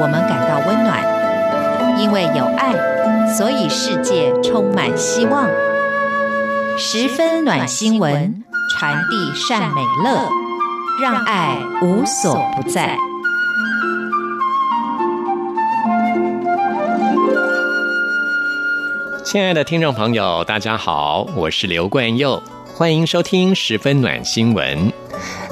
我们感到温暖，因为有爱，所以世界充满希望。十分暖新闻，传递善美乐，让爱无所不在。亲爱的听众朋友，大家好，我是刘冠佑，欢迎收听十分暖新闻。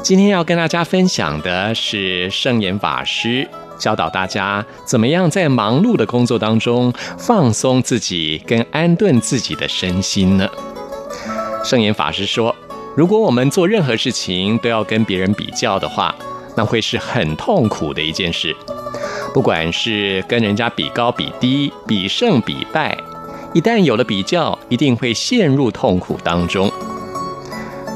今天要跟大家分享的是圣严法师教导大家怎么样在忙碌的工作当中放松自己跟安顿自己的身心呢？圣严法师说，如果我们做任何事情都要跟别人比较的话，那会是很痛苦的一件事。不管是跟人家比高比低、比胜比败，一旦有了比较，一定会陷入痛苦当中。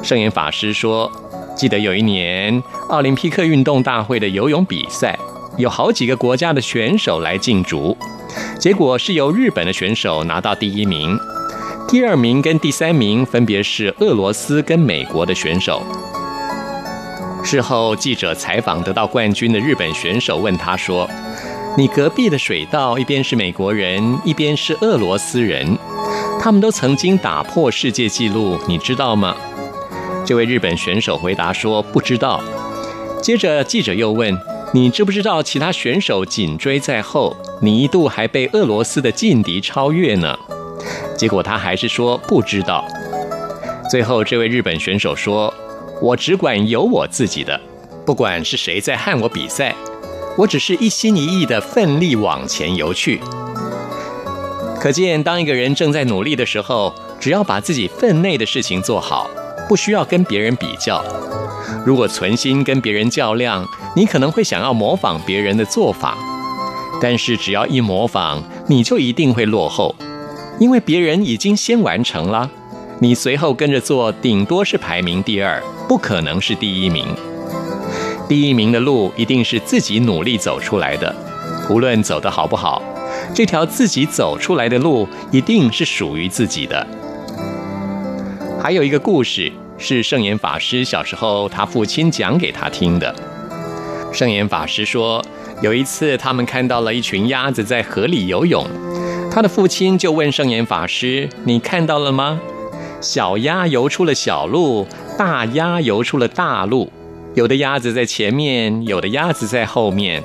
圣严法师说。记得有一年奥林匹克运动大会的游泳比赛，有好几个国家的选手来竞逐，结果是由日本的选手拿到第一名，第二名跟第三名分别是俄罗斯跟美国的选手。事后记者采访得到冠军的日本选手，问他说：“你隔壁的水道一边是美国人，一边是俄罗斯人，他们都曾经打破世界纪录，你知道吗？”这位日本选手回答说：“不知道。”接着记者又问：“你知不知道其他选手紧追在后？你一度还被俄罗斯的劲敌超越呢？”结果他还是说不知道。最后这位日本选手说：“我只管有我自己的，不管是谁在和我比赛，我只是一心一意的奋力往前游去。”可见，当一个人正在努力的时候，只要把自己分内的事情做好。不需要跟别人比较。如果存心跟别人较量，你可能会想要模仿别人的做法。但是只要一模仿，你就一定会落后，因为别人已经先完成了。你随后跟着做，顶多是排名第二，不可能是第一名。第一名的路一定是自己努力走出来的，无论走得好不好，这条自己走出来的路一定是属于自己的。还有一个故事是圣严法师小时候他父亲讲给他听的。圣严法师说，有一次他们看到了一群鸭子在河里游泳，他的父亲就问圣严法师：“你看到了吗？小鸭游出了小路，大鸭游出了大路。有的鸭子在前面，有的鸭子在后面，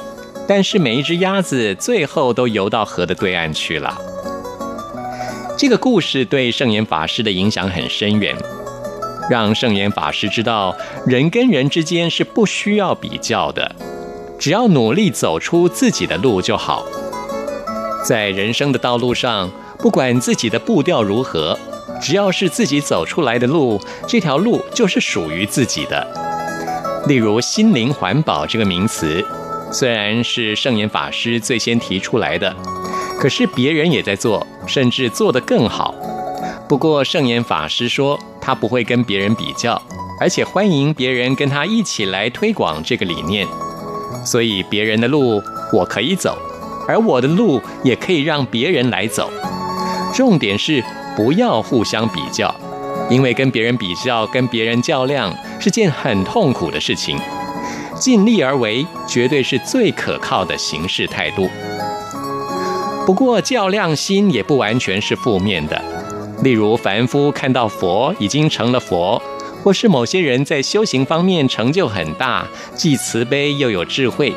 但是每一只鸭子最后都游到河的对岸去了。”这个故事对圣严法师的影响很深远，让圣严法师知道，人跟人之间是不需要比较的，只要努力走出自己的路就好。在人生的道路上，不管自己的步调如何，只要是自己走出来的路，这条路就是属于自己的。例如“心灵环保”这个名词，虽然是圣严法师最先提出来的。可是别人也在做，甚至做得更好。不过圣严法师说，他不会跟别人比较，而且欢迎别人跟他一起来推广这个理念。所以别人的路我可以走，而我的路也可以让别人来走。重点是不要互相比较，因为跟别人比较、跟别人较量是件很痛苦的事情。尽力而为，绝对是最可靠的行事态度。不过较量心也不完全是负面的，例如凡夫看到佛已经成了佛，或是某些人在修行方面成就很大，既慈悲又有智慧，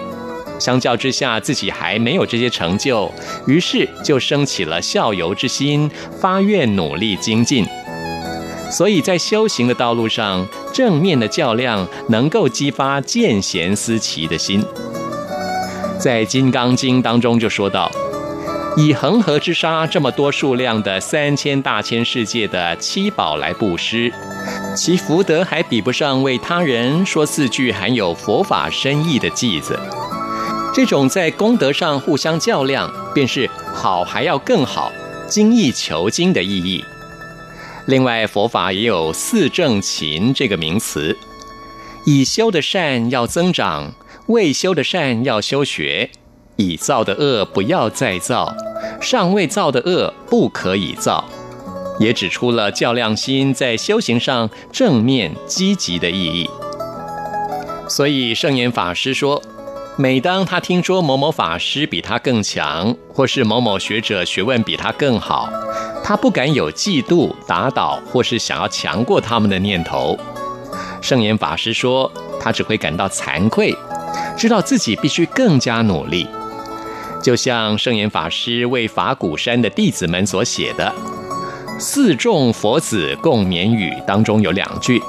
相较之下自己还没有这些成就，于是就生起了效尤之心，发愿努力精进。所以在修行的道路上，正面的较量能够激发见贤思齐的心。在《金刚经》当中就说到。以恒河之沙这么多数量的三千大千世界的七宝来布施，其福德还比不上为他人说四句含有佛法深意的偈子。这种在功德上互相较量，便是好还要更好，精益求精的意义。另外，佛法也有四正勤这个名词，已修的善要增长，未修的善要修学。已造的恶不要再造，尚未造的恶不可以造，也指出了较量心在修行上正面积极的意义。所以圣严法师说，每当他听说某某法师比他更强，或是某某学者学问比他更好，他不敢有嫉妒、打倒或是想要强过他们的念头。圣严法师说，他只会感到惭愧，知道自己必须更加努力。就像圣严法师为法鼓山的弟子们所写的“四众佛子共勉语”当中有两句：“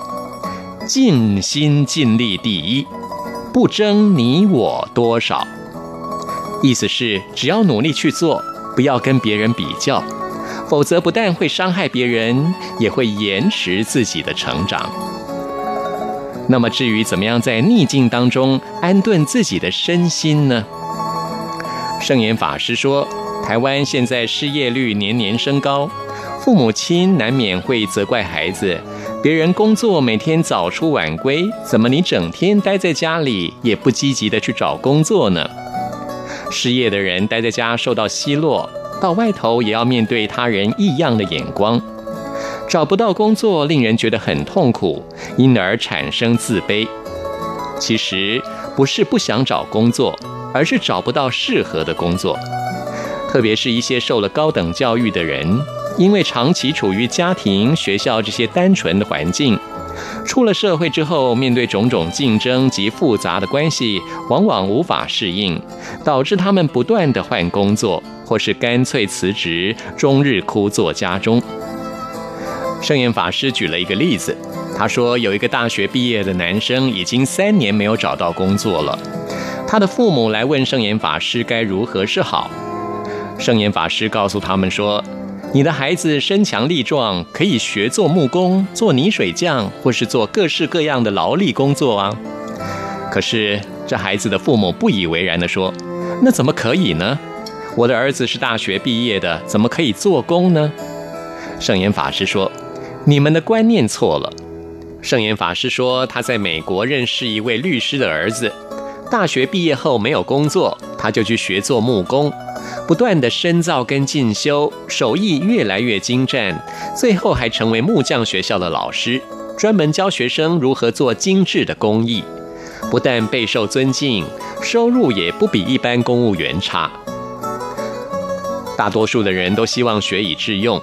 尽心尽力第一，不争你我多少。”意思是只要努力去做，不要跟别人比较，否则不但会伤害别人，也会延迟自己的成长。那么至于怎么样在逆境当中安顿自己的身心呢？圣严法师说，台湾现在失业率年年升高，父母亲难免会责怪孩子，别人工作每天早出晚归，怎么你整天待在家里也不积极的去找工作呢？失业的人待在家受到奚落，到外头也要面对他人异样的眼光，找不到工作令人觉得很痛苦，因而产生自卑。其实不是不想找工作。而是找不到适合的工作，特别是一些受了高等教育的人，因为长期处于家庭、学校这些单纯的环境，出了社会之后，面对种种竞争及复杂的关系，往往无法适应，导致他们不断的换工作，或是干脆辞职，终日枯坐家中。圣严法师举了一个例子，他说有一个大学毕业的男生，已经三年没有找到工作了。他的父母来问圣严法师该如何是好。圣严法师告诉他们说：“你的孩子身强力壮，可以学做木工、做泥水匠，或是做各式各样的劳力工作啊。”可是这孩子的父母不以为然地说：“那怎么可以呢？我的儿子是大学毕业的，怎么可以做工呢？”圣严法师说：“你们的观念错了。”圣严法师说他在美国认识一位律师的儿子。大学毕业后没有工作，他就去学做木工，不断地深造跟进修，手艺越来越精湛，最后还成为木匠学校的老师，专门教学生如何做精致的工艺，不但备受尊敬，收入也不比一般公务员差。大多数的人都希望学以致用，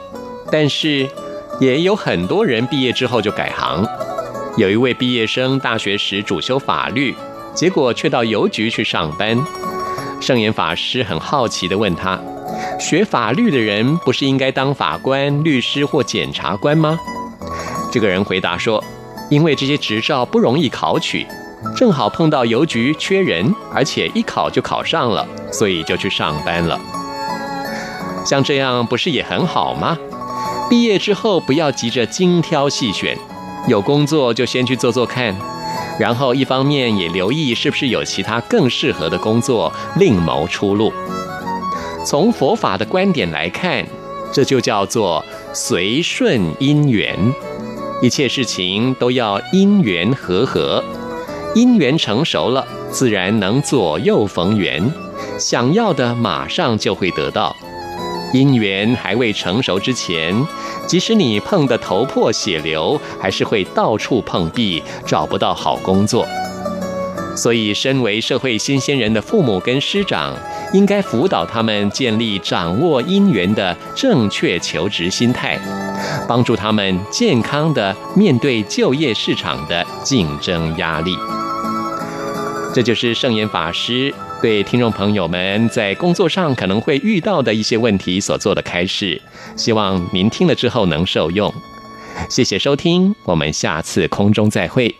但是也有很多人毕业之后就改行。有一位毕业生大学时主修法律。结果却到邮局去上班。圣严法师很好奇地问他：“学法律的人不是应该当法官、律师或检察官吗？”这个人回答说：“因为这些执照不容易考取，正好碰到邮局缺人，而且一考就考上了，所以就去上班了。像这样不是也很好吗？毕业之后不要急着精挑细选，有工作就先去做做看。”然后，一方面也留意是不是有其他更适合的工作，另谋出路。从佛法的观点来看，这就叫做随顺因缘，一切事情都要因缘和合，因缘成熟了，自然能左右逢源，想要的马上就会得到。因缘还未成熟之前，即使你碰得头破血流，还是会到处碰壁，找不到好工作。所以，身为社会新鲜人的父母跟师长，应该辅导他们建立掌握因缘的正确求职心态，帮助他们健康地面对就业市场的竞争压力。这就是圣严法师。对听众朋友们在工作上可能会遇到的一些问题所做的开示，希望您听了之后能受用。谢谢收听，我们下次空中再会。